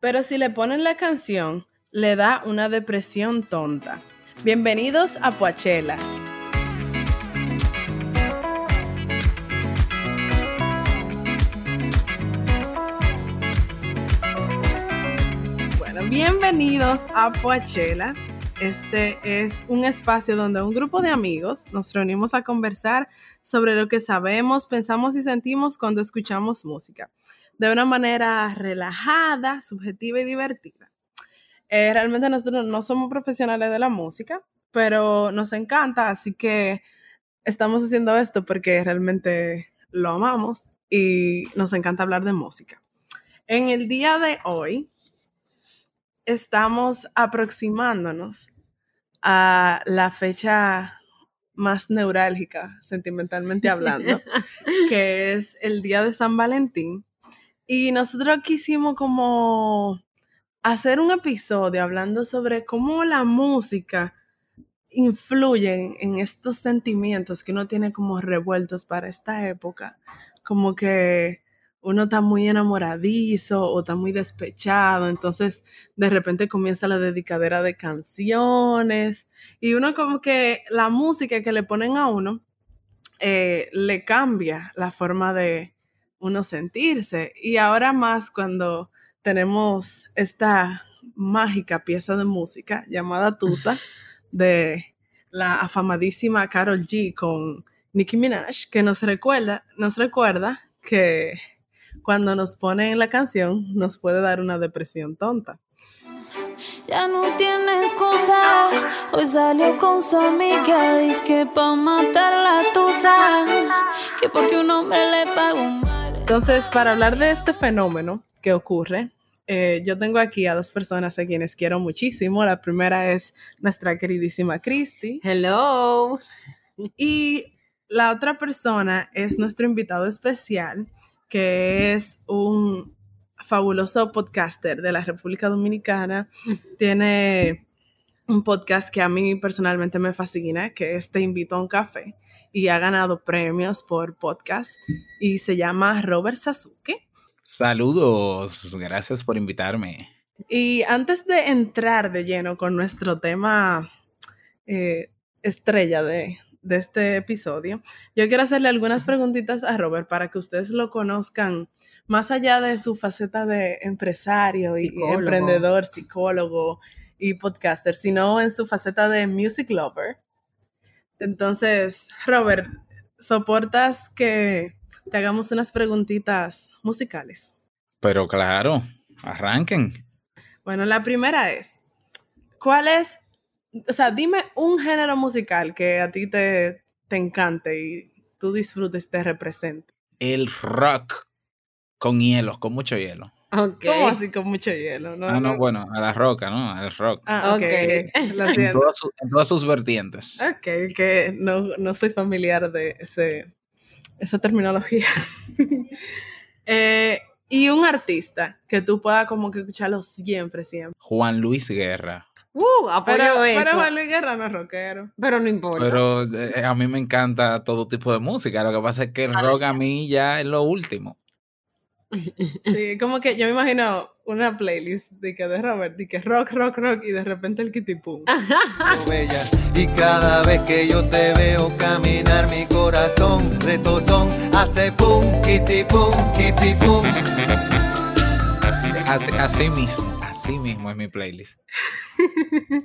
pero si le ponen la canción, le da una depresión tonta. Bienvenidos a Poachela. Bueno, bienvenidos a Poachela. Este es un espacio donde un grupo de amigos nos reunimos a conversar sobre lo que sabemos, pensamos y sentimos cuando escuchamos música, de una manera relajada, subjetiva y divertida. Eh, realmente nosotros no somos profesionales de la música, pero nos encanta, así que estamos haciendo esto porque realmente lo amamos y nos encanta hablar de música. En el día de hoy estamos aproximándonos a la fecha más neurálgica, sentimentalmente hablando, que es el día de San Valentín. Y nosotros quisimos como hacer un episodio hablando sobre cómo la música influye en estos sentimientos que uno tiene como revueltos para esta época. Como que uno está muy enamoradizo o está muy despechado, entonces de repente comienza la dedicadera de canciones y uno como que la música que le ponen a uno eh, le cambia la forma de uno sentirse y ahora más cuando tenemos esta mágica pieza de música llamada Tusa de la afamadísima Carol G con Nicki Minaj que nos recuerda, nos recuerda que cuando nos pone en la canción, nos puede dar una depresión tonta. Ya no tienes cosa, hoy salió con su amiga, dice que pa' matar la tusa, que porque un hombre le pagó mal. Entonces, para hablar de este fenómeno que ocurre, eh, yo tengo aquí a dos personas a quienes quiero muchísimo. La primera es nuestra queridísima Christy. Hello. Y la otra persona es nuestro invitado especial, que es un fabuloso podcaster de la República Dominicana. Tiene un podcast que a mí personalmente me fascina, que es Te invito a un café, y ha ganado premios por podcast, y se llama Robert Sasuke. Saludos, gracias por invitarme. Y antes de entrar de lleno con nuestro tema eh, estrella de, de este episodio, yo quiero hacerle algunas preguntitas a Robert para que ustedes lo conozcan más allá de su faceta de empresario y emprendedor, psicólogo y podcaster, sino en su faceta de music lover. Entonces, Robert, ¿soportas que te hagamos unas preguntitas musicales? Pero claro, arranquen. Bueno, la primera es, ¿cuál es o sea, dime un género musical que a ti te, te encante y tú disfrutes te represente. El rock con hielo, con mucho hielo. Okay. ¿Cómo así con mucho hielo? No, ah, no, bueno, a la roca, ¿no? Al rock. Ah, ok. Lo en, en, todas sus vertientes. Ok, que no, no soy familiar de ese, esa terminología. eh, y un artista que tú puedas como que escucharlo siempre, siempre. Juan Luis Guerra. Uh, pero, eso. Pero Juan Luis Guerra no es rockero. Pero no importa. Pero eh, a mí me encanta todo tipo de música. Lo que pasa es que el rock a mí ya es lo último. Sí, como que yo me imagino una playlist de que de Robert, de que rock, rock, rock, y de repente el kitty pum. y cada vez que yo te veo caminar, mi corazón retozón hace pum, kitty pum, kitty pum. Así, así mismo mismo es mi playlist.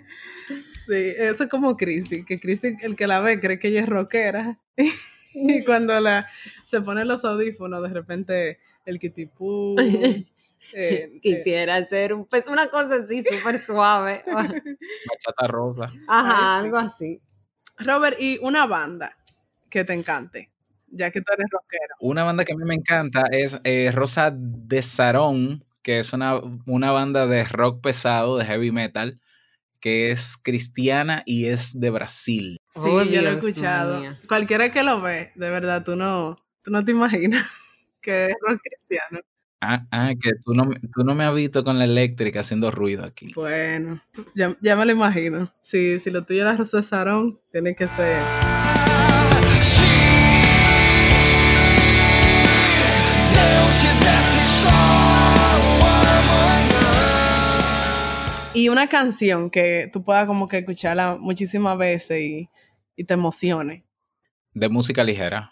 sí, eso es como Christy, que Christy, el que la ve, cree que ella es rockera. y cuando la, se pone los audífonos, de repente el kitipú. Eh, Quisiera hacer un, pues una cosa así súper suave. Bachata rosa. Ajá, algo así. Robert, y una banda que te encante, ya que tú eres rockero. Una banda que a mí me encanta es eh, Rosa de Sarón que es una, una banda de rock pesado, de heavy metal, que es cristiana y es de Brasil. Sí, oh, yo lo he escuchado. Cualquiera que lo ve, de verdad, tú no, tú no te imaginas que es rock cristiano. Ah, ah que tú no, tú no me has visto con la eléctrica haciendo ruido aquí. Bueno, ya, ya me lo imagino. Si, si lo tuyo era Rosa Sarón, tiene que ser... Y una canción que tú puedas como que escucharla muchísimas veces y, y te emocione. De música ligera.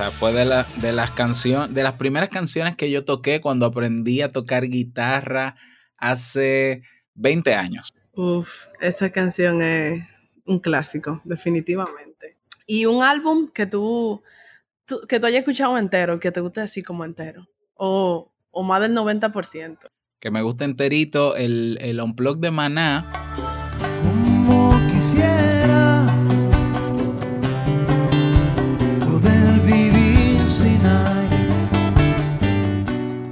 Sea, fue de, la- de las canciones, de las primeras canciones que yo toqué cuando aprendí a tocar guitarra hace 20 años. Uf, esa canción es un clásico, definitivamente. Y un álbum que tú, tú- que tú hayas escuchado entero, que te guste así como entero. O, o más del 90%. Que me gusta enterito el, el Unplug de Maná. Como quisiera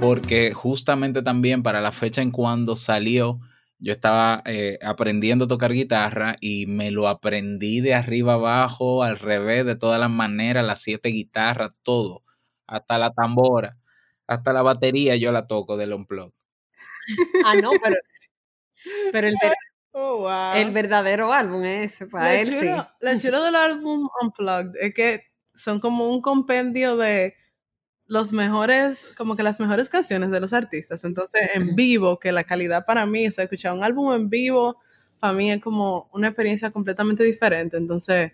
porque justamente también para la fecha en cuando salió, yo estaba eh, aprendiendo a tocar guitarra y me lo aprendí de arriba abajo, al revés, de todas las maneras, las siete guitarras, todo, hasta la tambora, hasta la batería yo la toco del Unplug. Ah, no, pero, pero el, ver- Oh, wow. el verdadero álbum es ese, para Lo él sí. chulo, lo chulo del álbum Unplugged es que son como un compendio de los mejores, como que las mejores canciones de los artistas. Entonces, en vivo, que la calidad para mí, o sea, escuchar un álbum en vivo, para mí es como una experiencia completamente diferente. Entonces,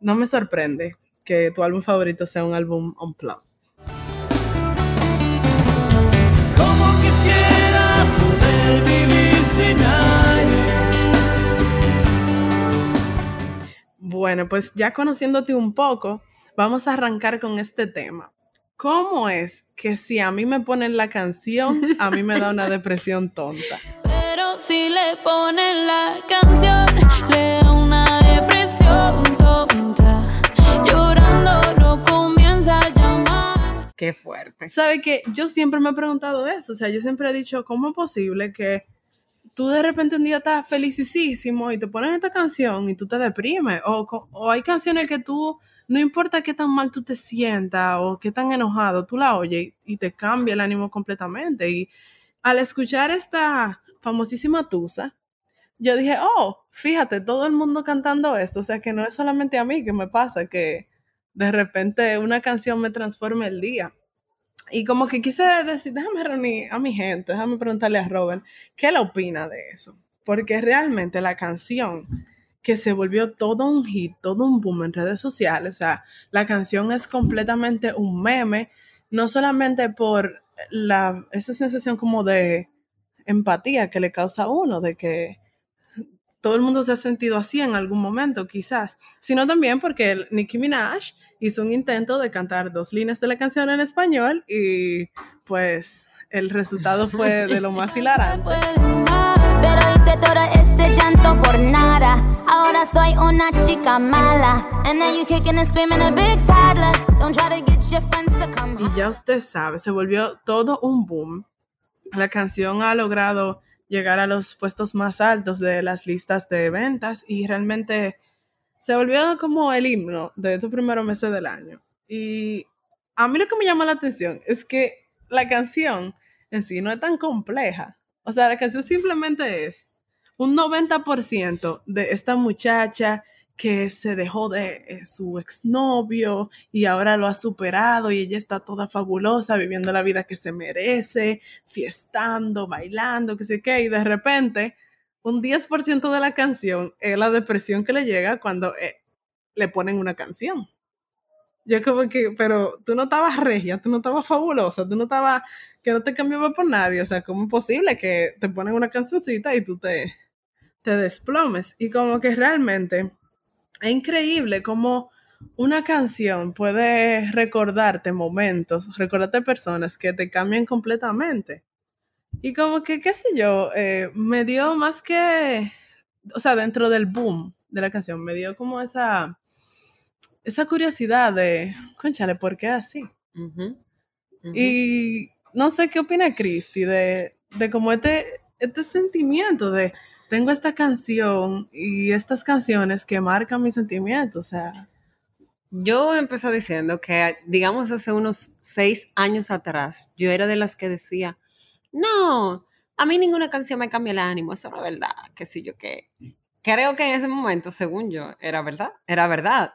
no me sorprende que tu álbum favorito sea un álbum Unplugged. Como quisiera poder vivir sin aire. Bueno, pues ya conociéndote un poco, vamos a arrancar con este tema. ¿Cómo es que si a mí me ponen la canción, a mí me da una depresión tonta? Pero si le ponen la canción, le da una depresión tonta. Llorando no comienza a llamar. Qué fuerte. ¿Sabe que Yo siempre me he preguntado eso. O sea, yo siempre he dicho, ¿cómo es posible que tú de repente un día estás felicísimo y te ponen esta canción y tú te deprimes? O, o hay canciones que tú, no importa qué tan mal tú te sientas o qué tan enojado, tú la oyes y, te cambia el ánimo completamente. Y al escuchar esta famosísima Tusa, yo dije, oh, fíjate, todo el mundo cantando esto. O sea, que no es solamente a mí que me pasa, que de repente una canción me transforma el día. Y como que quise decir, déjame reunir a mi gente, déjame preguntarle a Robert, ¿qué él opina de eso? Porque realmente la canción que se volvió todo un hit, todo un boom en redes sociales, o sea, la canción es completamente un meme, no solamente por la, esa sensación como de empatía que le causa a uno, de que todo el mundo se ha sentido así en algún momento, quizás, sino también porque Nicki Minaj hizo un intento de cantar dos líneas de la canción en español y pues el resultado fue de lo más hilarante. Pero hice todo este llanto por nada. Ahora soy una chica mala. And now you kicking and screaming a big toddler. Don't try to get your friends to come Y ya usted sabe, se volvió todo un boom. La canción ha logrado llegar a los puestos más altos de las listas de ventas y realmente se volvió como el himno de estos primeros meses del año. Y a mí lo que me llama la atención es que la canción en sí no es tan compleja. O sea, la canción simplemente es un 90% de esta muchacha que se dejó de eh, su exnovio y ahora lo ha superado y ella está toda fabulosa, viviendo la vida que se merece, fiestando, bailando, que sé qué, y de repente un 10% de la canción es la depresión que le llega cuando eh, le ponen una canción. Yo como que, pero tú no estabas regia, tú no estabas fabulosa, tú no estabas, que no te cambiaba por nadie, o sea, ¿cómo es posible que te ponen una cancioncita y tú te, te desplomes? Y como que realmente es increíble cómo una canción puede recordarte momentos, recordarte personas que te cambian completamente. Y como que, qué sé yo, eh, me dio más que, o sea, dentro del boom de la canción, me dio como esa, esa curiosidad de, conchale, ¿por qué así? Y no sé qué opina Christy de, de como este, este sentimiento de tengo esta canción y estas canciones que marcan mis sentimientos. O sea, Yo empecé diciendo que, digamos, hace unos seis años atrás, yo era de las que decía, no, a mí ninguna canción me cambia el ánimo, eso no es verdad, que sí yo que... Creo que en ese momento, según yo, era verdad, era verdad.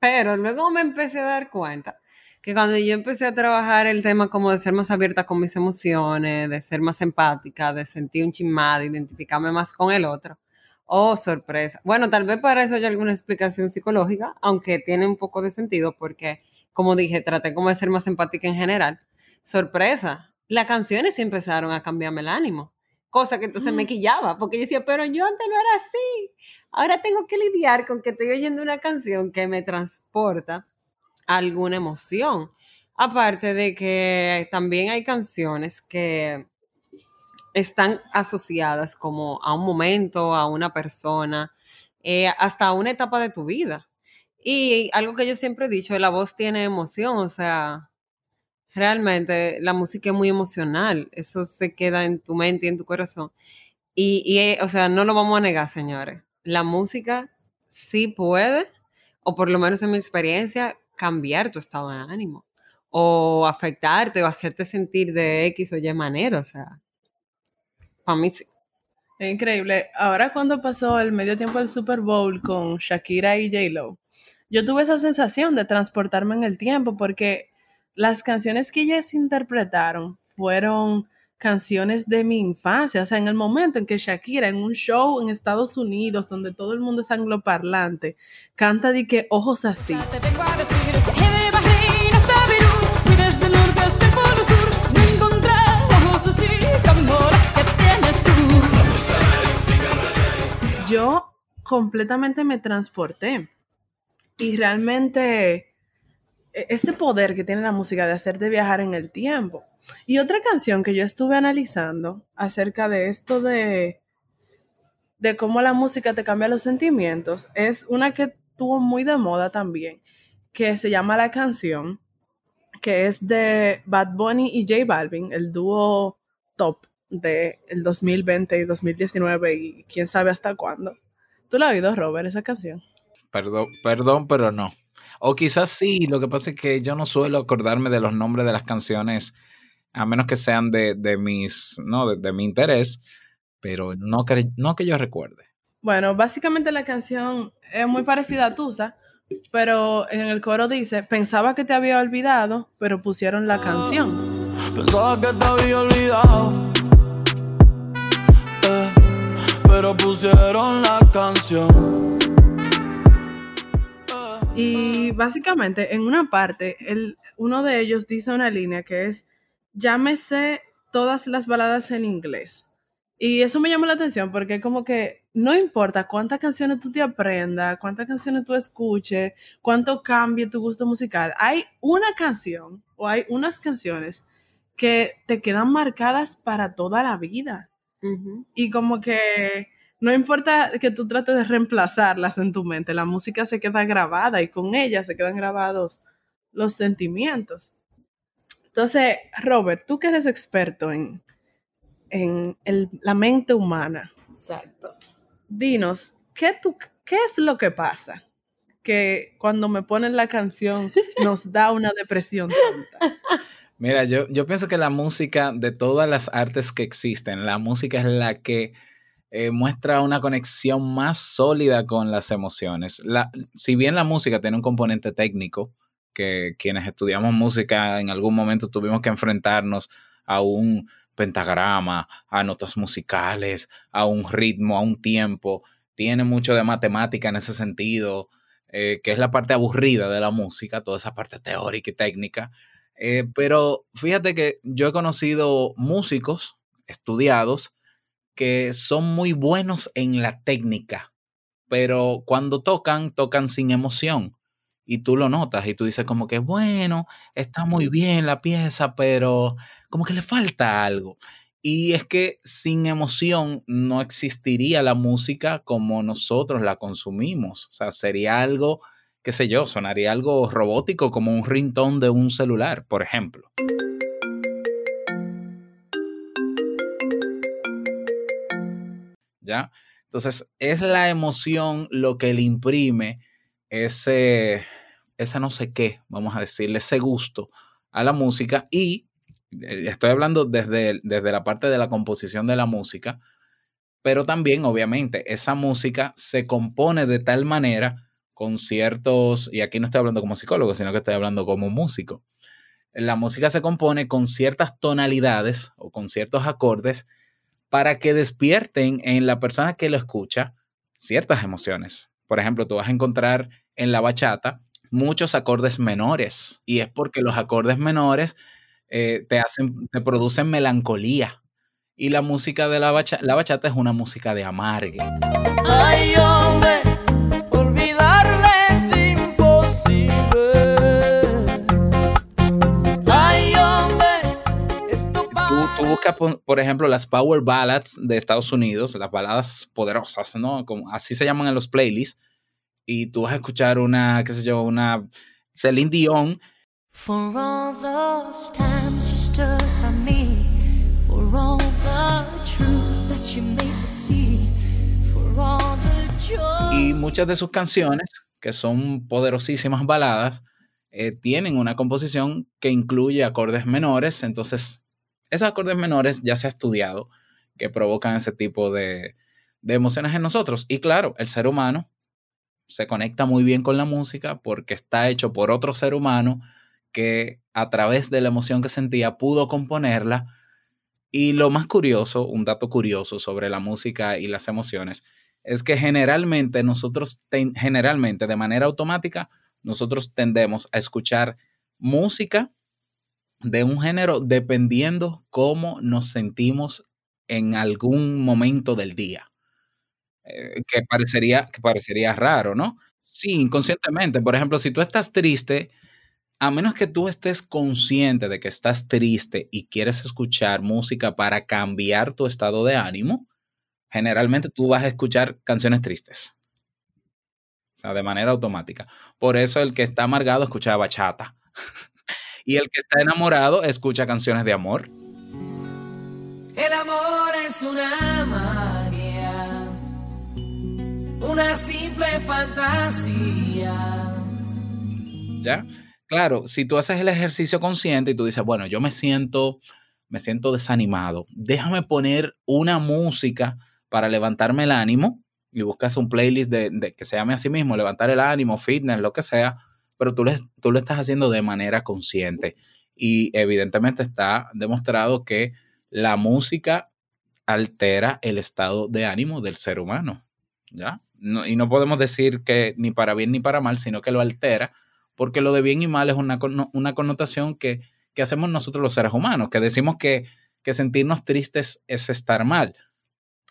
Pero luego me empecé a dar cuenta que cuando yo empecé a trabajar el tema como de ser más abierta con mis emociones, de ser más empática, de sentir un chismado, de identificarme más con el otro, oh, sorpresa. Bueno, tal vez para eso hay alguna explicación psicológica, aunque tiene un poco de sentido porque, como dije, traté como de ser más empática en general. Sorpresa, las canciones sí empezaron a cambiarme el ánimo, cosa que entonces me quillaba, porque yo decía, pero yo antes no era así. Ahora tengo que lidiar con que estoy oyendo una canción que me transporta alguna emoción. Aparte de que también hay canciones que están asociadas como a un momento, a una persona, eh, hasta a una etapa de tu vida. Y algo que yo siempre he dicho, la voz tiene emoción, o sea, realmente la música es muy emocional, eso se queda en tu mente y en tu corazón. Y, y eh, o sea, no lo vamos a negar, señores. La música sí puede, o por lo menos en mi experiencia, cambiar tu estado de ánimo o afectarte o hacerte sentir de X o Y manera, o sea, para mí sí. Increíble. Ahora cuando pasó el medio tiempo del Super Bowl con Shakira y J-Lo, yo tuve esa sensación de transportarme en el tiempo porque las canciones que ellas interpretaron fueron canciones de mi infancia, o sea, en el momento en que Shakira en un show en Estados Unidos donde todo el mundo es angloparlante, canta de que ojos así. Yo completamente me transporté y realmente e- ese poder que tiene la música de hacerte viajar en el tiempo. Y otra canción que yo estuve analizando acerca de esto de, de cómo la música te cambia los sentimientos es una que tuvo muy de moda también, que se llama La Canción, que es de Bad Bunny y J Balvin, el dúo top del 2020 y 2019 y quién sabe hasta cuándo. ¿Tú la has oído, Robert, esa canción? Perdón, perdón, pero no. O quizás sí, lo que pasa es que yo no suelo acordarme de los nombres de las canciones, a menos que sean de, de mis, no, de, de mi interés, pero no que, no que yo recuerde. Bueno, básicamente la canción es muy parecida a Tusa, pero en el coro dice, pensaba que te había olvidado, pero pusieron la canción. Pensaba que te había olvidado. eh, pero pusieron la canción. Eh. Y básicamente en una parte, el, uno de ellos dice una línea que es, llámese todas las baladas en inglés. Y eso me llamó la atención porque como que no importa cuántas canciones tú te aprendas, cuántas canciones tú escuches, cuánto cambie tu gusto musical, hay una canción o hay unas canciones que te quedan marcadas para toda la vida. Y como que no importa que tú trates de reemplazarlas en tu mente, la música se queda grabada y con ella se quedan grabados los sentimientos. Entonces, Robert, tú que eres experto en, en el- la mente humana, Exacto. dinos, ¿qué, tú, ¿qué es lo que pasa? Que cuando me ponen la canción nos da una depresión tonta. Mira, yo, yo pienso que la música, de todas las artes que existen, la música es la que eh, muestra una conexión más sólida con las emociones. La, si bien la música tiene un componente técnico, quienes estudiamos música en algún momento tuvimos que enfrentarnos a un pentagrama, a notas musicales, a un ritmo, a un tiempo, tiene mucho de matemática en ese sentido, eh, que es la parte aburrida de la música, toda esa parte teórica y técnica. Eh, pero fíjate que yo he conocido músicos estudiados que son muy buenos en la técnica, pero cuando tocan, tocan sin emoción. Y tú lo notas y tú dices como que, bueno, está muy bien la pieza, pero como que le falta algo. Y es que sin emoción no existiría la música como nosotros la consumimos. O sea, sería algo, qué sé yo, sonaría algo robótico como un ringtone de un celular, por ejemplo. ¿Ya? Entonces, es la emoción lo que le imprime ese, ese no sé qué, vamos a decirle, ese gusto a la música y eh, estoy hablando desde, desde la parte de la composición de la música, pero también, obviamente, esa música se compone de tal manera con ciertos, y aquí no estoy hablando como psicólogo, sino que estoy hablando como músico. La música se compone con ciertas tonalidades o con ciertos acordes para que despierten en la persona que lo escucha ciertas emociones. Por ejemplo, tú vas a encontrar en la bachata muchos acordes menores y es porque los acordes menores eh, te hacen, te producen melancolía. Y la música de la bachata, la bachata es una música de amargue. Ay, hombre, olvidarle es imposible. Ay, hombre, Tú, tú buscas, por, por ejemplo, las power ballads de Estados Unidos, las baladas poderosas, ¿no? Como, así se llaman en los playlists. Y tú vas a escuchar una, qué sé yo, una Celine Dion For all those times you stood by me, for all the truth that you made me see, for all the joy. Y muchas de sus canciones, que son poderosísimas baladas, eh, tienen una composición que incluye acordes menores. Entonces, esos acordes menores ya se ha estudiado que provocan ese tipo de, de emociones en nosotros. Y claro, el ser humano se conecta muy bien con la música porque está hecho por otro ser humano que a través de la emoción que sentía pudo componerla. Y lo más curioso, un dato curioso sobre la música y las emociones, es que generalmente nosotros, ten- generalmente de manera automática, nosotros tendemos a escuchar música de un género dependiendo cómo nos sentimos en algún momento del día. Eh, que, parecería, que parecería raro, ¿no? Sí, inconscientemente. Por ejemplo, si tú estás triste, a menos que tú estés consciente de que estás triste y quieres escuchar música para cambiar tu estado de ánimo, generalmente tú vas a escuchar canciones tristes. O sea, de manera automática. Por eso el que está amargado escucha bachata. y el que está enamorado escucha canciones de amor. El amor es una una simple fantasía. ¿Ya? Claro, si tú haces el ejercicio consciente y tú dices, bueno, yo me siento, me siento desanimado, déjame poner una música para levantarme el ánimo y buscas un playlist de, que se llame a sí mismo, levantar el ánimo, fitness, lo que sea, pero tú, le- tú lo estás haciendo de manera consciente y evidentemente está demostrado que la música altera el estado de ánimo del ser humano, ¿ya? Y no podemos decir que ni para bien ni para mal, sino que lo altera porque lo de bien y mal es una, una connotación que, que hacemos nosotros los seres humanos, que decimos que, que sentirnos tristes es estar mal,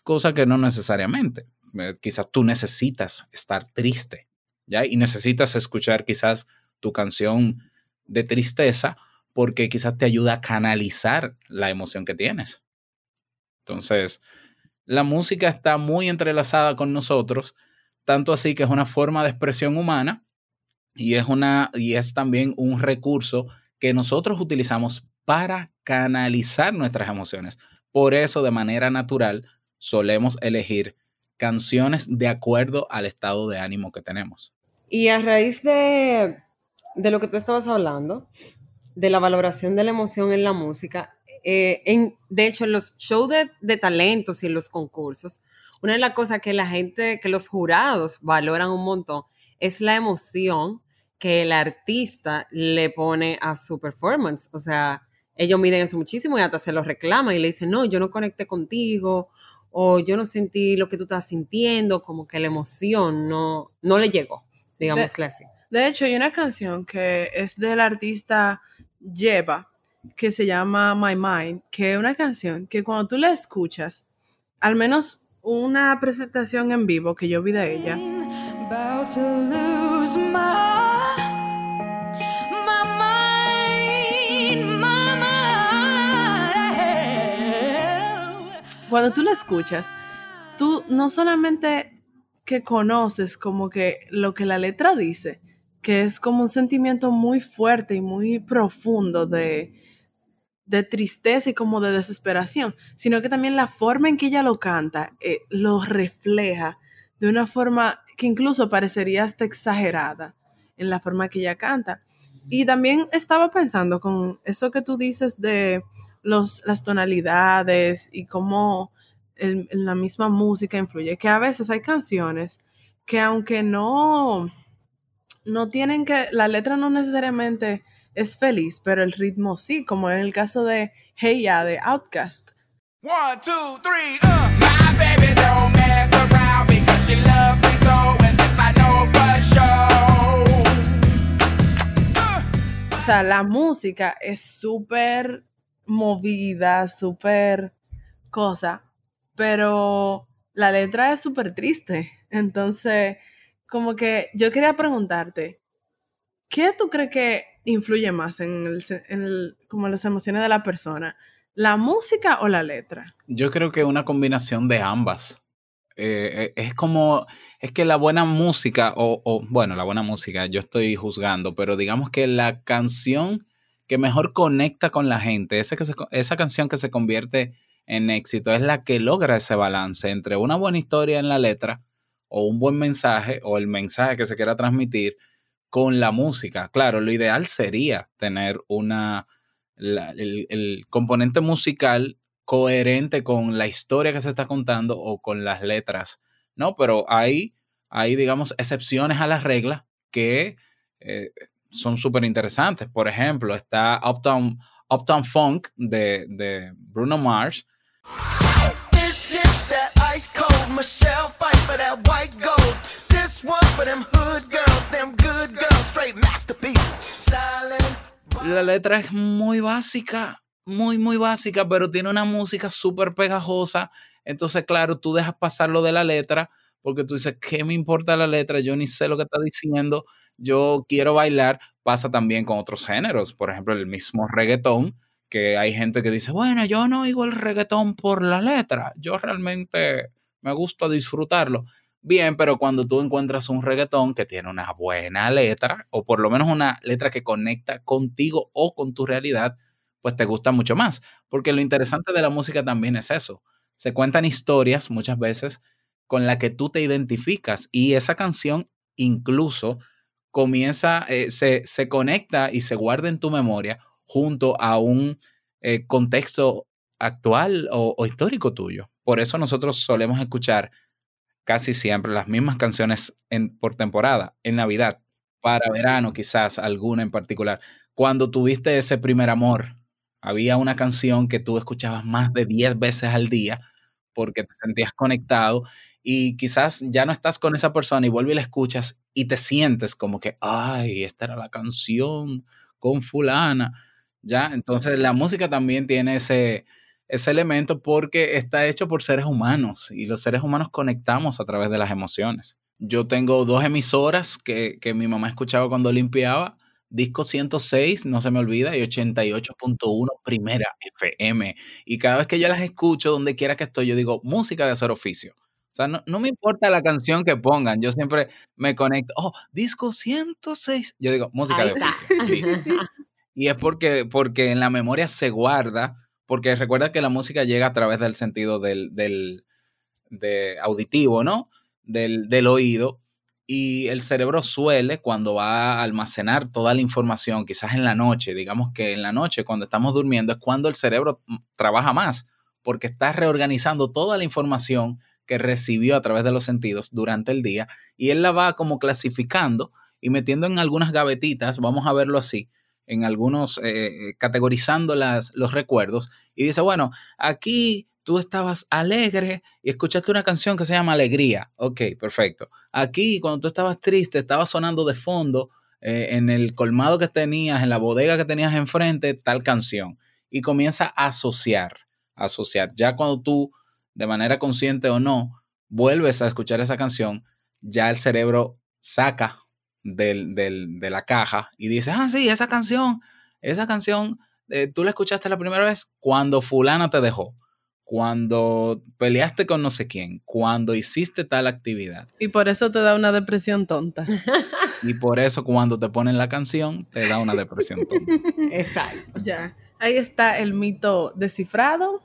cosa que no necesariamente. Eh, Quizás tú necesitas estar triste, ¿ya? Y necesitas escuchar quizás tu canción de tristeza porque quizás te ayuda a canalizar la emoción que tienes. Entonces, la música está muy entrelazada con nosotros, tanto así que es una forma de expresión humana y es, una, y es también un recurso que nosotros utilizamos para canalizar nuestras emociones. Por eso, de manera natural, solemos elegir canciones de acuerdo al estado de ánimo que tenemos. Y a raíz de, de lo que tú estabas hablando, de la valoración de la emoción en la música, eh, en, de hecho, en los shows de, de talentos y en los concursos, una de las cosas que la gente, que los jurados valoran un montón, es la emoción que el artista le pone a su performance. O sea, ellos miden eso muchísimo y hasta se lo reclaman y le dicen, no, yo no conecté contigo o yo no sentí lo que tú estás sintiendo, como que la emoción no, no le llegó, digámosle así. De hecho, hay una canción que es del artista Lleva, que se llama My Mind, que es una canción que cuando tú la escuchas, al menos una presentación en vivo que yo vi de ella, cuando tú la escuchas, tú no solamente que conoces como que lo que la letra dice, que es como un sentimiento muy fuerte y muy profundo de, de tristeza y como de desesperación, sino que también la forma en que ella lo canta eh, lo refleja de una forma que incluso parecería hasta exagerada en la forma que ella canta. Y también estaba pensando con eso que tú dices de los, las tonalidades y cómo el- la misma música influye, que a veces hay canciones que aunque no, no tienen que, la letra no necesariamente es feliz, pero el ritmo sí, como en el caso de Hey Ya de Outkast. One, two, three, uh. My baby don't mess around because she loves me so, and this I know for sure. Uh. O sea, la música es súper movida, súper cosa, pero la letra es súper triste. Entonces, como que yo quería preguntarte, ¿qué tú crees que influye más en, el, en como las emociones de la persona? ¿La música o la letra? Yo creo que una combinación de ambas. Eh, eh, es como, es que la buena música, o, o, bueno, la buena música, yo estoy juzgando, pero digamos que la canción que mejor conecta con la gente, esa, que esa canción que se convierte en éxito, es la que logra ese balance entre una buena historia en la letra, o un buen mensaje, o el mensaje que se quiera transmitir con la música. Claro, lo ideal sería tener una, el, componente musical coherente con la historia que se está contando o con las letras, ¿no? Pero hay, hay digamos, excepciones a las reglas que eh, son súper interesantes. Por ejemplo, está Uptown, Uptown Funk de, de Bruno Mars, la letra es muy básica, muy, muy básica, pero tiene una música súper pegajosa. Entonces, claro, tú dejas pasar lo de la letra porque tú dices, ¿qué me importa la letra? Yo ni sé lo que está diciendo, yo quiero bailar. Pasa también con otros géneros, por ejemplo, el mismo reggaetón, que hay gente que dice, bueno, yo no oigo el reggaetón por la letra, yo realmente me gusta disfrutarlo. Bien, pero cuando tú encuentras un reggaetón que tiene una buena letra, o por lo menos una letra que conecta contigo o con tu realidad, pues te gusta mucho más. Porque lo interesante de la música también es eso. Se cuentan historias muchas veces con la que tú te identificas y esa canción incluso comienza, eh, se, se conecta y se guarda en tu memoria junto a un eh, contexto actual o histórico tuyo. Por eso nosotros solemos escuchar casi siempre las mismas canciones por temporada, en Navidad, para verano quizás alguna en particular. Cuando tuviste ese primer amor, había una canción que tú escuchabas más de 10 veces al día porque te sentías conectado y quizás ya no estás con esa persona y vuelves y la escuchas y te sientes como que, ay, esta era la canción con fulana, ¿ya? Entonces la música también tiene ese, ese elemento porque está hecho por seres humanos y los seres humanos conectamos a través de las emociones. Yo tengo dos emisoras que, que mi mamá escuchaba cuando limpiaba, disco 106, no se me olvida, y 88.1 primera FM. Y cada vez que yo las escucho, donde quiera que estoy, yo digo, música de hacer oficio. O sea, no, no me importa la canción que pongan, yo siempre me conecto, oh, disco 106, yo digo, música de oficio. Y es porque, porque en la memoria se guarda, porque recuerda que la música llega a través del sentido del, del de auditivo, ¿no? Del, del oído. Y el cerebro suele, cuando va a almacenar toda la información, quizás en la noche, digamos que en la noche, cuando estamos durmiendo, es cuando el cerebro mm, trabaja más, porque está reorganizando toda la información que recibió a través de los sentidos durante el día y él la va como clasificando y metiendo en algunas gavetitas, vamos a verlo así, en algunos, eh, categorizando las, los recuerdos y dice, bueno, aquí tú estabas alegre y escuchaste una canción que se llama Alegría. Ok, perfecto. Aquí cuando tú estabas triste, estaba sonando de fondo eh, en el colmado que tenías, en la bodega que tenías enfrente, tal canción. Y comienza a asociar, asociar. Ya cuando tú, de manera consciente o no, vuelves a escuchar esa canción, ya el cerebro saca del, del, de la caja y dice, ah, sí, esa canción, esa canción, eh, tú la escuchaste la primera vez cuando fulana te dejó, cuando peleaste con no sé quién, cuando hiciste tal actividad. Y por eso te da una depresión tonta. Y por eso cuando te ponen la canción, te da una depresión tonta. Exacto. Ya. Ahí está el mito descifrado.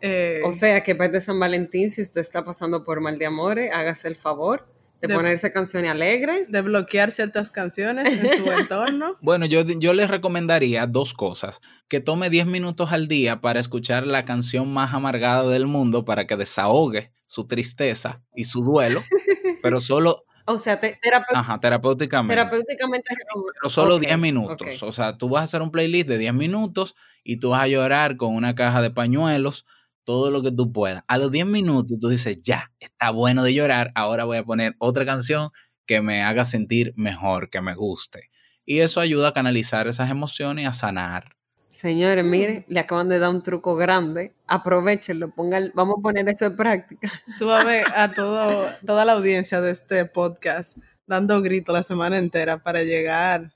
Eh, O sea que para de San Valentín, si usted está pasando por mal de amores, hágase el favor de, De- ponerse canciones alegres. de bloquear ciertas canciones en su entorno. Bueno, yo, yo les recomendaría dos cosas. Que tome 10 minutos al día para escuchar la canción más amargada del mundo para que desahogue su tristeza y su duelo, pero solo, O sea, te- Ajá, terapéuticamente. terapéuticamente Pero solo Ok, 10 minutos. O sea, tú vas a hacer un playlist de 10 minutos y tú vas a llorar con una caja de pañuelos, todo lo que tú puedas. A los 10 minutos tú dices, ya, está bueno de llorar, ahora voy a poner otra canción que me haga sentir mejor, que me guste. Y eso ayuda a canalizar esas emociones y a sanar. Señores, miren, le acaban de dar un truco grande. Aprovechenlo, pongan, vamos a poner eso en práctica. Tú vas a ver a todo, toda la audiencia de este podcast dando gritos la semana entera para llegar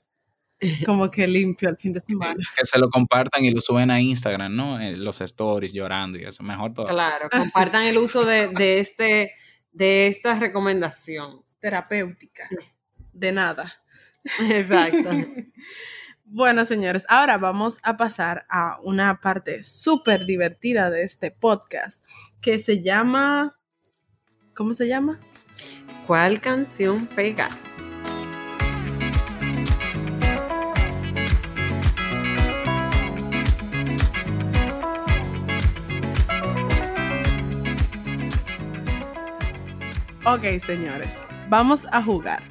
como que limpio al fin de semana. Que se lo compartan y lo suben a Instagram, ¿no? En los stories llorando y eso, mejor todo. Claro, Ah, sí. compartan el uso de, de este, de esta recomendación. Terapéutica. De nada. Exacto. Bueno, señores, ahora vamos a pasar a una parte súper divertida de este podcast que se llama... ¿Cómo se llama? ¿Cuál canción pega? Ok, señores, vamos a jugar.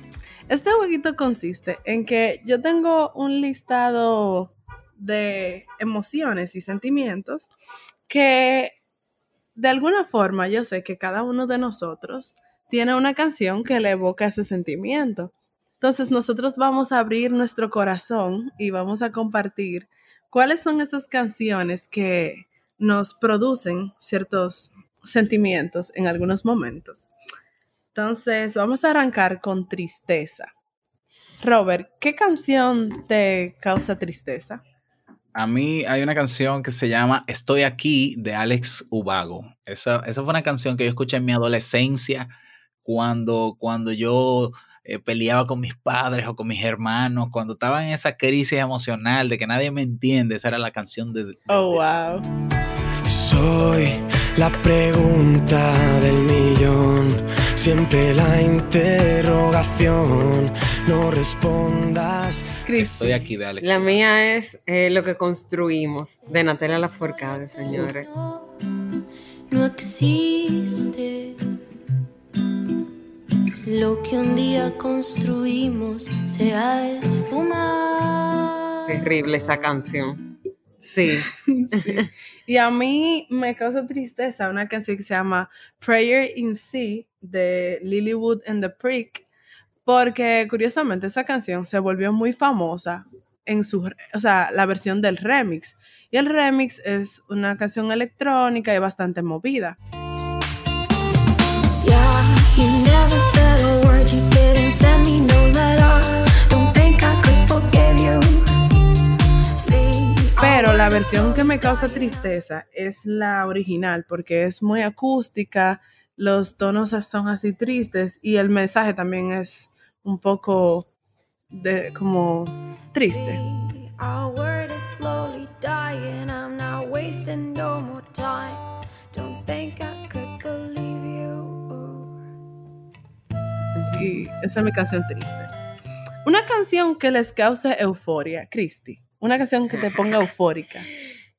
Este jueguito consiste en que yo tengo un listado de emociones y sentimientos que de alguna forma yo sé que cada uno de nosotros tiene una canción que le evoca ese sentimiento. Entonces nosotros vamos a abrir nuestro corazón y vamos a compartir cuáles son esas canciones que nos producen ciertos sentimientos en algunos momentos. Entonces, vamos a arrancar con tristeza. Robert, ¿qué canción te causa tristeza? A mí hay una canción que se llama Estoy aquí de Alex Ubago. Esa, esa fue una canción que yo escuché en mi adolescencia cuando, cuando yo eh, peleaba con mis padres o con mis hermanos, cuando estaba en esa crisis emocional de que nadie me entiende. Esa era la canción de... de- Oh, de esa- wow. Soy la pregunta del millón, siempre la interrogación. No respondas. Chris, Estoy aquí de Alex La mía es eh, Lo que construimos, de Natalia Lafourcade, señores. no existe. Lo que un día construimos se ha esfumado. Terrible esa canción. Sí. Y a mí me causa tristeza una canción que se llama Prayer in Sea de Lilywood and the Prick, porque curiosamente esa canción se volvió muy famosa en su, o sea, la versión del remix. Y el remix es una canción electrónica y bastante movida. Pero la versión que me causa tristeza es la original porque es muy acústica, los tonos son así tristes y el mensaje también es un poco de como triste. See, Our word is slowly dying. I'm not wasting no more time. Don't think I could believe you. Y esa es mi canción triste. Una canción que les cause euforia, Christy. Una canción que te ponga eufórica.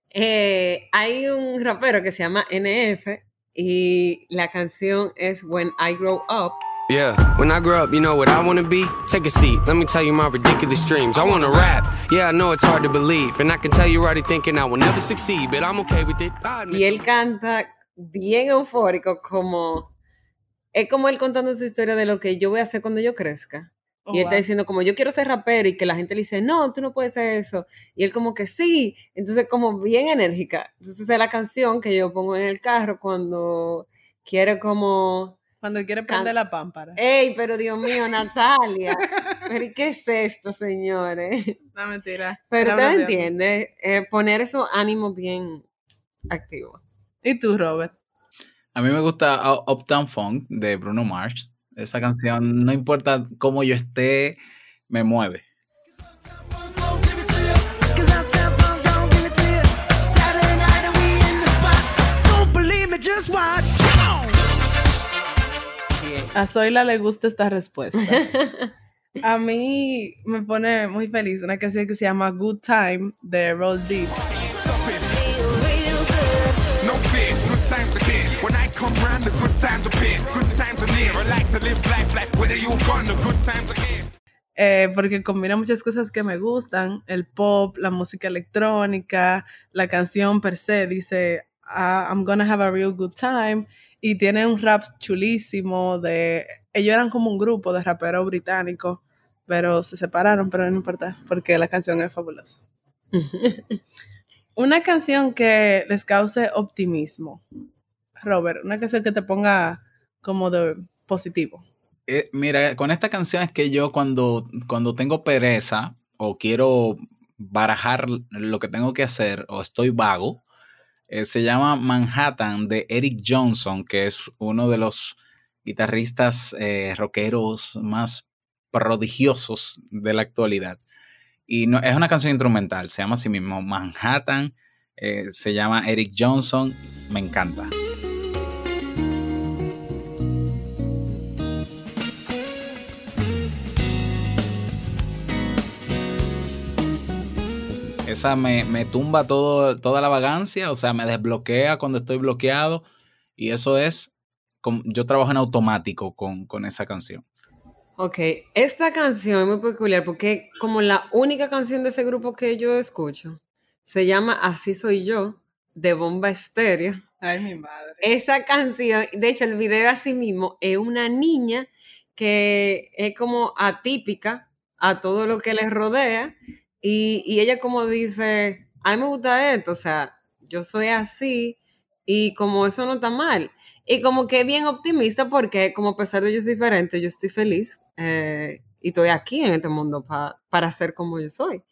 Eh, hay un rapero que se llama NF y la canción es When I Grow Up. Yeah, when I grow up, you know what I wanna be? Take a seat, let me tell you my ridiculous dreams. I wanna rap. Yeah, I know it's hard to believe. And I can tell you're already thinking I will never succeed, but I'm okay with it. Y él canta bien eufórico, como. Es como él contando su historia de lo que yo voy a hacer cuando yo crezca. Oh, y él está diciendo como yo quiero ser rapero y que la gente le dice, no, tú no puedes hacer eso. Y él como que sí. Entonces como bien enérgica. Entonces es la canción que yo pongo en el carro cuando quiero como... Cuando quiere prender la pámpara. ¡Ey, pero Dios mío, Natalia! ¿Pero y qué es esto, señores? No, mentira. Pero usted entiende, eh, poner esos ánimos bien activos. ¿Y tú, Robert? A mí me gusta Uptown Funk de Bruno Mars. Esa canción, no importa cómo yo esté, me mueve. Cause Uptown Funk don't give it to you. Saturday night and we in the spot. Don't believe me, just watch. Come on. A Zoila le gusta esta respuesta. A mí me pone muy feliz una canción que se llama Good Time de Roll Deep. No fear, good times are here. When I come round, the good times appear. Good eh, porque combina muchas cosas que me gustan, el pop, la música electrónica, la canción per se dice "Ah, I'm gonna have a real good time y tiene un rap chulísimo de ellos eran como un grupo de raperos británicos, pero se separaron, pero no importa, porque la canción es fabulosa. Una canción que les cause optimismo. Robert, una canción que te ponga como de positivo. Eh, mira, con esta canción es que yo cuando, cuando tengo pereza o quiero barajar lo que tengo que hacer o estoy vago, eh, se llama Manhattan de Eric Johnson, que es uno de los guitarristas eh, rockeros más prodigiosos de la actualidad. Y no, es una canción instrumental, se llama así mismo Manhattan, se llama Eric Johnson, me encanta. Esa me, me tumba todo, toda la vagancia, o sea, me desbloquea cuando estoy bloqueado. Y eso es, yo trabajo en automático con, con esa canción. Ok, esta canción es muy peculiar porque es como la única canción de ese grupo que yo escucho. Se llama Así Soy Yo, de Bomba Estéreo. Ay, mi madre. Esa canción, de hecho, el video así mismo es una niña que es como atípica a todo lo que le rodea y, y ella como dice, a mí me gusta esto, o sea, yo soy así y como eso no está mal. Y como que bien optimista porque como a pesar de yo soy diferente, yo estoy feliz eh, y estoy aquí en este mundo pa- para ser como yo soy.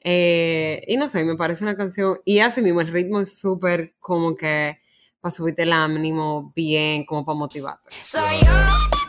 Eh, y no sé, me parece una canción, y así mismo el ritmo es súper como que para subirte el ánimo bien, como para motivarte. Soy yo.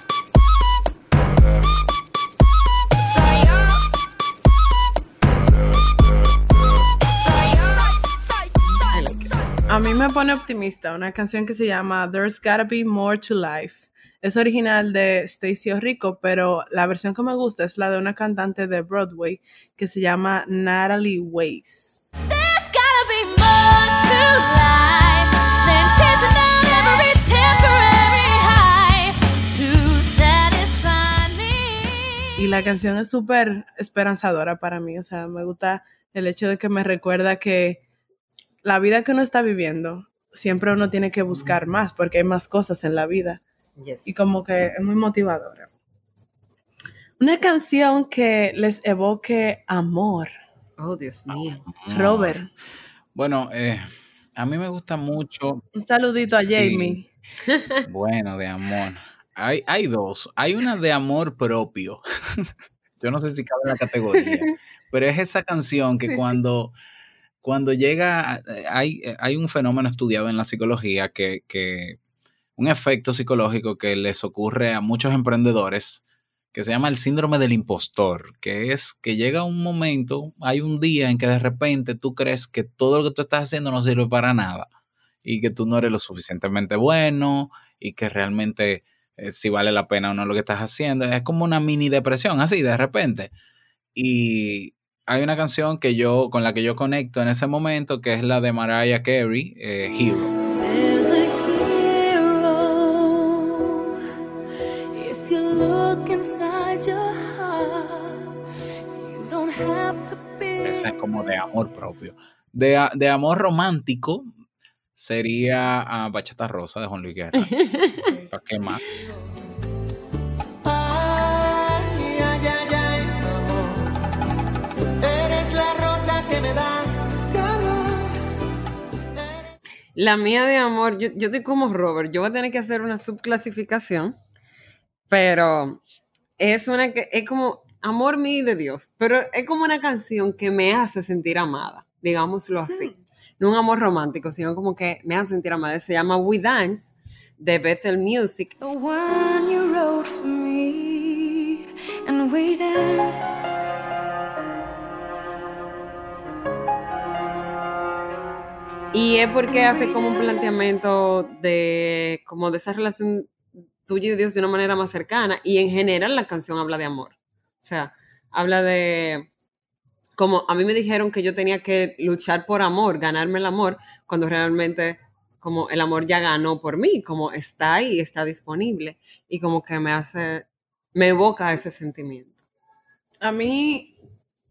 Me pone optimista una canción que se llama There's Gotta Be More to Life. Es original de Stacey Rico, pero la versión que me gusta es la de una cantante de Broadway que se llama Natalie Weiss. There's gotta be more to life than chasing down every temporary high to satisfy me. Y la canción es súper esperanzadora para mí. O sea, me gusta el hecho de que me recuerda que la vida que uno está viviendo, siempre uno tiene que buscar más porque hay más cosas en la vida. Yes. y como que es muy motivadora. Una canción que les evoque amor. Oh, Dios mío. Robert, Bueno, eh, a mí me gusta mucho, un saludito a Sí. Jamie. bueno, de amor. Hay, hay dos. Hay una de amor propio. Yo no sé si cabe en la categoría, pero es esa canción que Sí, sí. cuando, cuando llega, eh, hay, eh, hay un fenómeno estudiado en la psicología que, que un efecto psicológico que les ocurre a muchos emprendedores que se llama el síndrome del impostor, que es que llega un momento, hay un día en que de repente tú crees que todo lo que tú estás haciendo no sirve para nada y que tú no eres lo suficientemente bueno y que realmente eh, si vale la pena o no lo que estás haciendo. Es como una mini depresión, así de repente. Y hay una canción que yo, con la que yo conecto en ese momento, que es la de Mariah Carey, eh, Hero. Esa es como de amor propio. De, de amor romántico sería a Bachata Rosa de Juan Luis Guerra. ¿Para qué más? La mía de amor, yo, yo estoy como Robert, yo voy a tener que hacer una subclasificación, pero es una que es como amor mío y de Dios, pero es como una canción que me hace sentir amada, digámoslo así. No un amor romántico, sino como que me hace sentir amada. Se llama We Dance de Bethel Music. The one you wrote for me, and we dance. Y es porque hace como un planteamiento de como de esa relación tuya y Dios de una manera más cercana. Y en general la canción habla de amor. O sea, habla de como a mí me dijeron que yo tenía que luchar por amor, ganarme el amor, cuando realmente como el amor ya ganó por mí, como está ahí, está disponible y como que me hace, me evoca ese sentimiento. A mí,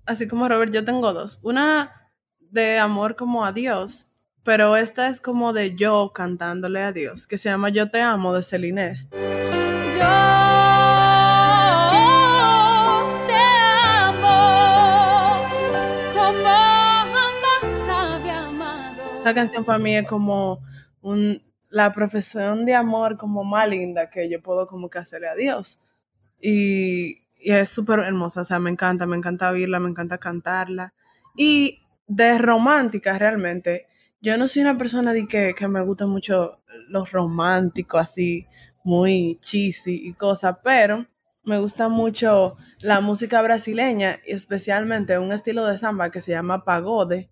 así como Robert, yo tengo dos. Una de amor como a Dios, pero esta es como de yo cantándole a Dios, que se llama Yo te amo de Celinés. Yo te amo como jamás había amado. Esta canción para mí es como un, la profesión de amor como más linda que yo puedo como que hacerle a Dios. Y, y es súper hermosa, o sea, me encanta, me encanta oírla, me encanta cantarla. Y de romántica realmente, yo no soy una persona de que, que me gusta mucho los románticos, así, muy cheesy y cosas, pero me gusta mucho la música brasileña y especialmente un estilo de samba que se llama pagode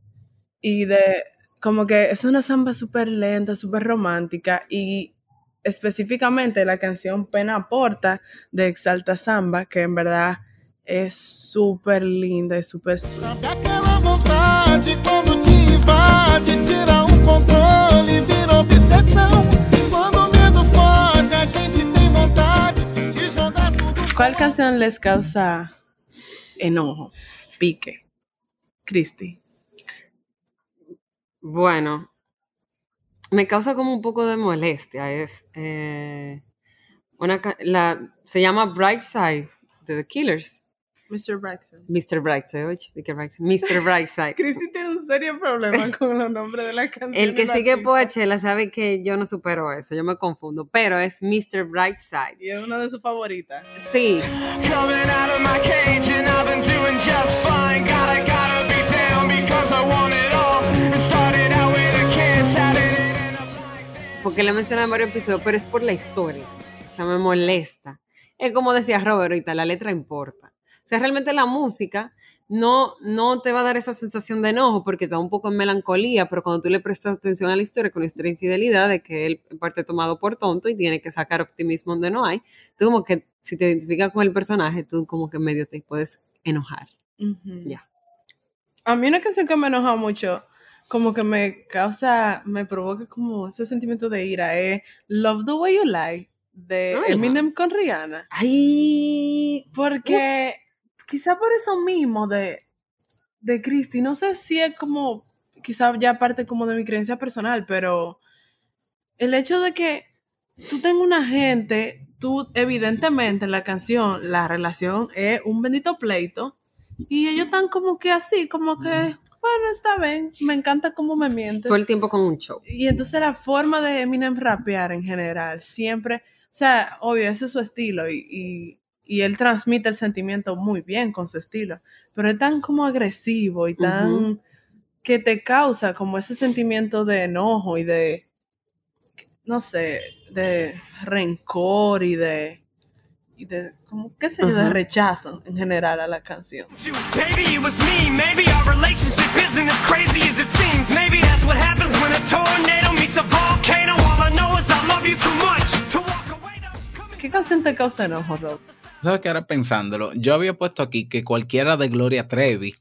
y de como que es una samba súper lenta, súper romántica y específicamente la canción Pena Porta de Exalta Samba, que en verdad es súper linda y súper invade, tira o controle, vira obsessão. Quando o medo foge, a gente tem vontade de jogar tudo. ¿Cuál canción les causa enojo, pique? Cristi. Bueno, me causa como un poco de molestia. Es eh, una la, se llama Bright Side de The Killers. Mr. Braxton. Mr. Brightside, oye, ¿de Brightside? Mr. Brightside. Cristi tiene un serio problema con los nombres de la canción. El que sigue Poachella sabe que yo no supero eso, yo me confundo, pero es Mr. Brightside. Y es una de sus favoritas. Sí, Coming out of my cage and I've been doing just fine. Gotta, gotta be down because I want it all. It started out with a kiss, added it in a porque le mencioné en varios episodios, pero es por la historia. O sea, me molesta. Es como decía Robert ahorita, la letra importa. Sea, realmente la música no, no te va a dar esa sensación de enojo porque te da un poco en melancolía, pero cuando tú le prestas atención a la historia, con la historia de infidelidad, de que él en parte tomado por tonto y tiene que sacar optimismo donde no hay, tú como que si te identificas con el personaje, tú como que medio te puedes enojar. Ya. A mí una canción que me enoja mucho, como que me causa, me provoca como ese sentimiento de ira, es Love the Way You Lie de Ay, Eminem con Rihanna. Ay, Porque quizá por eso mismo de, de Christy, no sé si es como, quizá ya parte como de mi creencia personal, pero el hecho de que tú tengas una gente, tú evidentemente en la canción, la relación es un bendito pleito, y ellos están como que así, como que, bueno, está bien, me encanta cómo me mientes. todo el tiempo con un show. Y entonces la forma de Eminem rapear en general, siempre, o sea, obvio, ese es su estilo y, y, y él transmite el sentimiento muy bien con su estilo, pero es tan como agresivo y tan que te causa como ese sentimiento de enojo y de, no sé, de rencor y de, y de como, qué sé yo, de rechazo en general a la canción. ¿Qué canción te causa enojo, Rob? ¿Sabes que ahora pensándolo? Yo había puesto aquí que cualquiera de Gloria Trevi.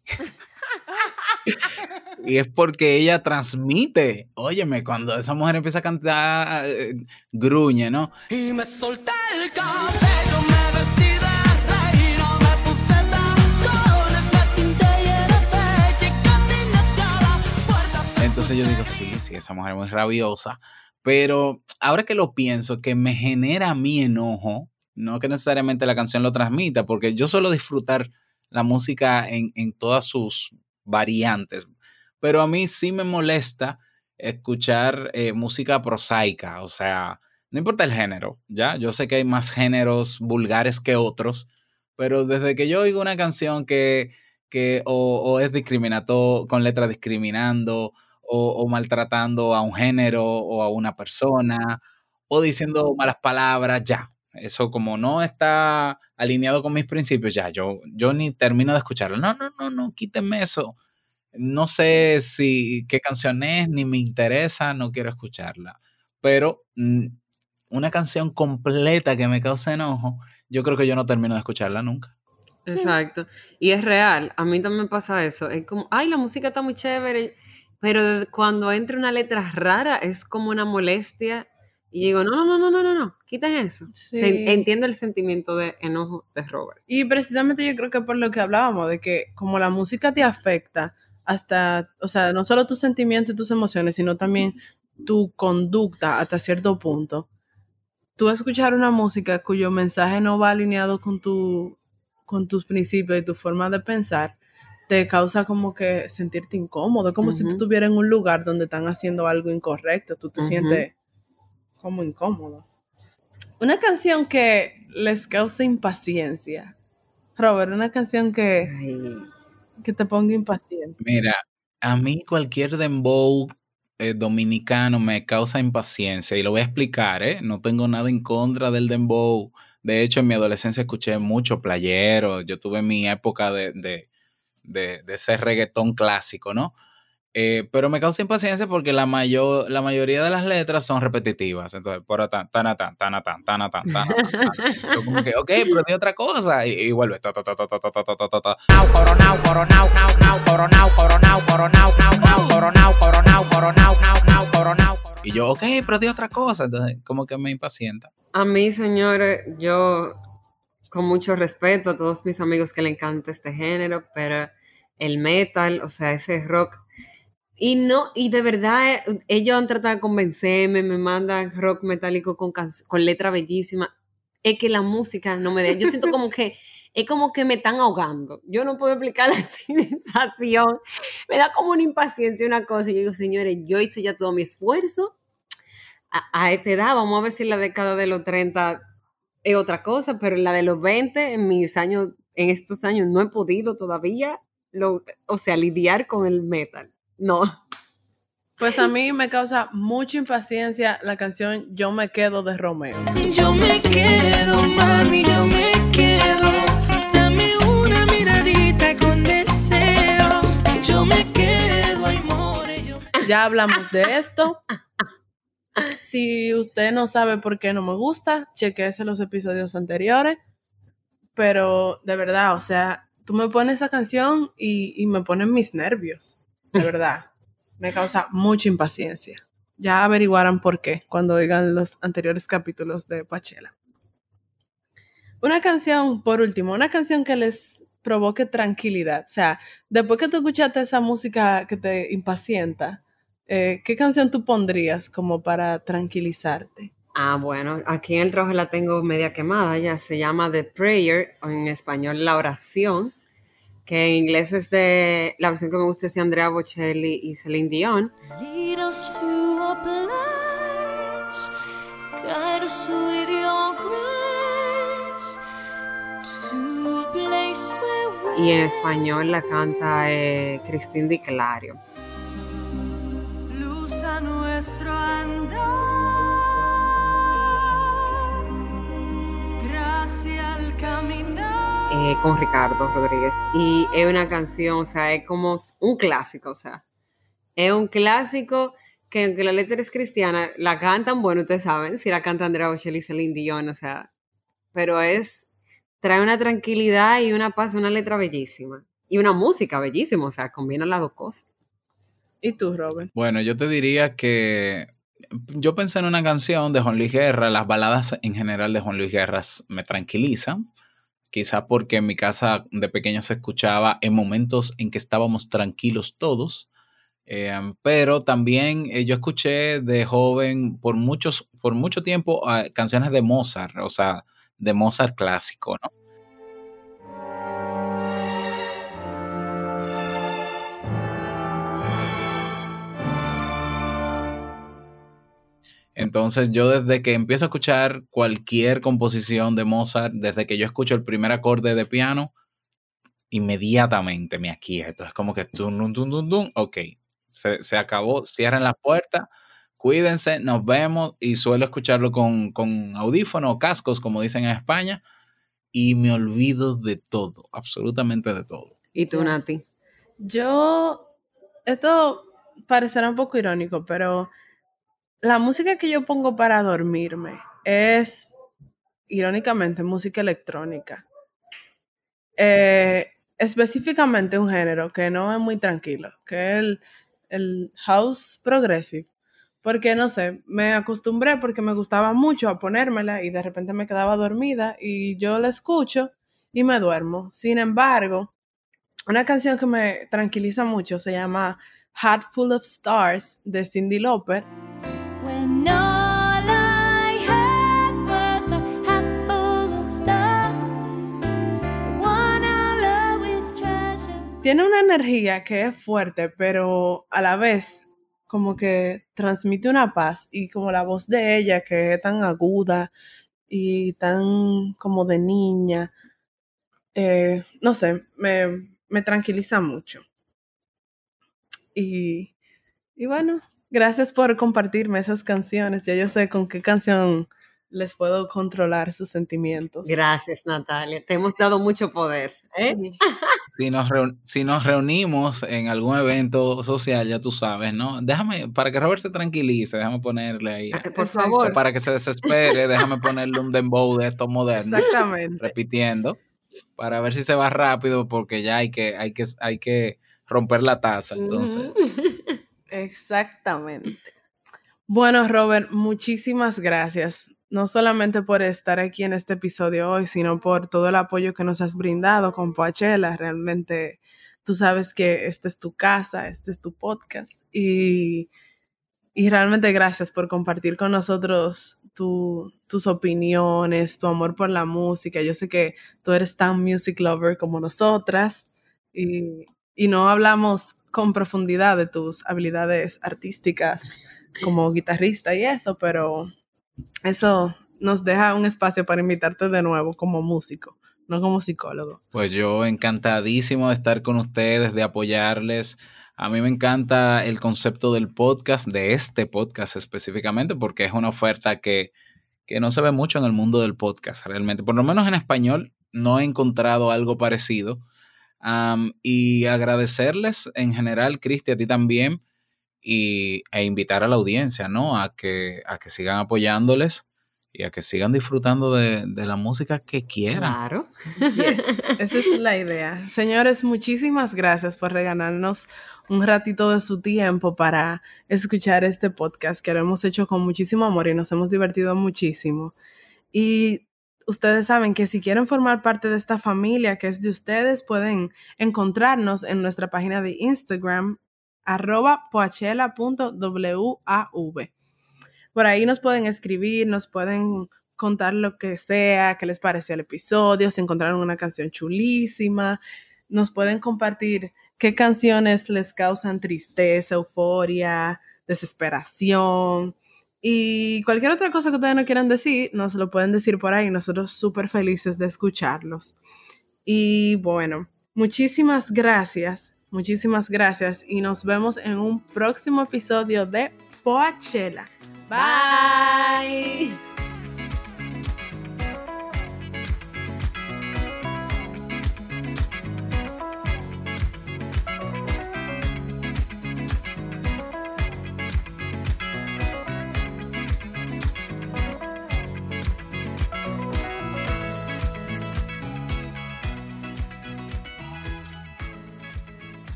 y es porque ella transmite. Óyeme, cuando esa mujer empieza a cantar, eh, gruñe, ¿no? Y me solté el cabello, me vestí de reina, me puse tacones, me pinté y era bella y caminé hacia la puerta. Entonces yo digo, sí, sí, esa mujer es muy rabiosa. Pero ahora que lo pienso, que me genera mi enojo, no que necesariamente la canción lo transmita, porque yo suelo disfrutar la música en, en todas sus variantes, pero a mí sí me molesta escuchar eh, música prosaica, o sea, no importa el género, ¿ya? Yo sé que hay más géneros vulgares que otros, pero desde que yo oigo una canción que, que o, es discriminato con letra discriminando, o, maltratando a un género o a una persona, o diciendo malas palabras, ya. Eso como no está alineado con mis principios, ya, yo, yo ni termino de escucharlo. No, no, no, no, quítenme eso. No sé si qué canción es, ni me interesa, no quiero escucharla. Pero mm, una canción completa que me cause enojo, yo creo que yo no termino de escucharla nunca. Exacto. Y es real. A mí también pasa eso. Es como, ay, la música está muy chévere. Pero cuando entra una letra rara es como una molestia. Y digo, no, no, no, no, no, no, no, quiten eso. Sí. Entiendo el sentimiento de enojo de Robert. Y precisamente yo creo que por lo que hablábamos, de que como la música te afecta hasta, o sea, no solo tus sentimientos y tus emociones, sino también tu conducta hasta cierto punto. Tú escuchar una música cuyo mensaje no va alineado con, tu, con tus principios y tu forma de pensar, te causa como que sentirte incómodo, como si tú estuvieras en un lugar donde están haciendo algo incorrecto, tú te sientes como incómodo. Una canción que les causa impaciencia. Robert, una canción que, que te ponga impaciente. Mira, a mí cualquier dembow eh, dominicano me causa impaciencia y lo voy a explicar, ¿eh? No tengo nada en contra del dembow. De hecho, en mi adolescencia escuché mucho playero. Yo tuve mi época de, de, de, de ese reggaetón clásico, ¿no? Eh, pero me causa impaciencia porque la, mayor, la mayoría de las letras son repetitivas. Entonces, por tan, tan, tan, tan, tan, tan, tan, como que, ok, pero di otra cosa. Y, y vuelve. ta, ta, ta, ta, ta, ta, ta, ta, ta. Y yo, ok, pero di otra cosa. Entonces, como que me impacienta. A mí, señores, yo con mucho respeto a todos mis amigos que le encanta este género, pero el metal, o sea, ese rock. Y no, y de verdad, eh, ellos han tratado de convencerme, me mandan rock metálico con, con letra bellísima. Es que la música no me da. Yo siento como que es como que me están ahogando. Yo no puedo explicar la sensación. Me da como una impaciencia, una cosa. Y yo digo, señores, yo hice ya todo mi esfuerzo a, a esta edad, vamos a ver si la década de los 30 es otra cosa, pero en la de los 20, en mis años, en estos años, no he podido todavía, lo, o sea, lidiar con el metal. No. Pues a mí me causa mucha impaciencia la canción Yo me quedo de Romeo. Yo me quedo, mami, yo me quedo. Dame una miradita con deseo. Yo me quedo, yo Ya hablamos de esto. Si usted no sabe por qué no me gusta, chequeese los episodios anteriores. Pero de verdad, o sea, tú me pones esa canción y, y me ponen mis nervios. De verdad. me causa mucha impaciencia. Ya averiguarán por qué cuando oigan los anteriores capítulos de Pachela. Una canción, por último, una canción que les provoque tranquilidad. O sea, después que tú escuchaste esa música que te impacienta, eh, ¿qué canción tú pondrías como para tranquilizarte? Ah, bueno, aquí en el trabajo la tengo media quemada, ya se llama The Prayer, o en español La Oración, que en inglés es de, la versión que me gusta es de Andrea Bocelli y Celine Dion. Lead us to a place, guide us with your grace, to a place where we Y en español la canta eh, Cristín Di Clario. Nuestro andar, gracia al caminar. eh, con Ricardo Rodríguez. Y es una canción, o sea, es como un clásico, o sea, es un clásico que aunque la letra es cristiana, la cantan, bueno, ustedes saben, si la canta Andrea Bocelli y Celine Dion, o sea, pero es, trae una tranquilidad y una paz, una letra bellísima. Y una música bellísima, o sea, combina las dos cosas. ¿Y tú, Robert? Bueno, yo te diría que yo pensé en una canción de Juan Luis Guerra, las baladas en general de Juan Luis Guerra me tranquilizan, quizá porque en mi casa de pequeño se escuchaba en momentos en que estábamos tranquilos todos, eh, pero también eh, yo escuché de joven por, muchos, por mucho tiempo ah, canciones de Mozart, o sea, de Mozart clásico, ¿no? Entonces yo desde que empiezo a escuchar cualquier composición de Mozart, desde que yo escucho el primer acorde de piano, inmediatamente me aquieto. Es como que tum, tum, tum, tum, ok, se, se acabó, cierren la puerta, cuídense, nos vemos y suelo escucharlo con, con audífonos o cascos, como dicen en España, y me olvido de todo, absolutamente de todo. ¿Y tú, Nati? Yo, esto parecerá un poco irónico, pero la música que yo pongo para dormirme es, irónicamente, música electrónica. Eh, específicamente un género que no es muy tranquilo, que es el, el house progressive. Porque no sé, me acostumbré porque me gustaba mucho a ponérmela y de repente me quedaba dormida y yo la escucho y me duermo. Sin embargo, una canción que me tranquiliza mucho se llama Hat Full of Stars de Cindy Lauper. Tiene una energía que es fuerte, pero a la vez como que transmite una paz y como la voz de ella que es tan aguda y tan como de niña, eh, no sé, me, me tranquiliza mucho. Y, y bueno, gracias por compartirme esas canciones. Ya yo sé con qué canción les puedo controlar sus sentimientos. Gracias, Natalia. Te hemos dado mucho poder. ¿eh? Sí. Si nos, si nos reunimos en algún evento social, ya tú sabes, ¿no? Déjame, para que Robert se tranquilice, déjame ponerle ahí. Ah, Por Exacto. favor. Para que se desespere, déjame ponerle un dembow de estos modernos, Exactamente. repitiendo, para ver si se va rápido, porque ya hay que, hay que, hay que romper la taza. Entonces, Exactamente. Bueno, Robert, muchísimas gracias. No solamente por estar aquí en este episodio hoy, sino por todo el apoyo que nos has brindado con Poachella. Realmente tú sabes que esta es tu casa, este es tu podcast. Y, y realmente gracias por compartir con nosotros tu- tus opiniones, tu amor por la música. Yo sé que tú eres tan music lover como nosotras. Y, y no hablamos con profundidad de tus habilidades artísticas como guitarrista y eso, pero eso nos deja un espacio para invitarte de nuevo como músico, no como psicólogo. Pues yo encantadísimo de estar con ustedes, de apoyarles. A mí me encanta el concepto del podcast, de este podcast específicamente, porque es una oferta que, que no se ve mucho en el mundo del podcast realmente. Por lo menos en español no he encontrado algo parecido. Am, y agradecerles en general, Cristi, a ti también, y, e invitar a la audiencia, ¿no? A que, a que sigan apoyándoles y a que sigan disfrutando de, de la música que quieran. Claro. Yes, esa es la idea. Señores, muchísimas gracias por regalarnos un ratito de su tiempo para escuchar este podcast que lo hemos hecho con muchísimo amor y nos hemos divertido muchísimo. Y ustedes saben que si quieren formar parte de esta familia que es de ustedes, pueden encontrarnos en nuestra página de Instagram, arroba poachela.wav. Por ahí nos pueden escribir, nos pueden contar lo que sea, qué les pareció el episodio, si encontraron una canción chulísima, nos pueden compartir qué canciones les causan tristeza, euforia, desesperación y cualquier otra cosa que ustedes no quieran decir, nos lo pueden decir por ahí, nosotros súper felices de escucharlos. Y bueno, muchísimas gracias, muchísimas gracias y nos vemos en un próximo episodio de Poachella. Bye.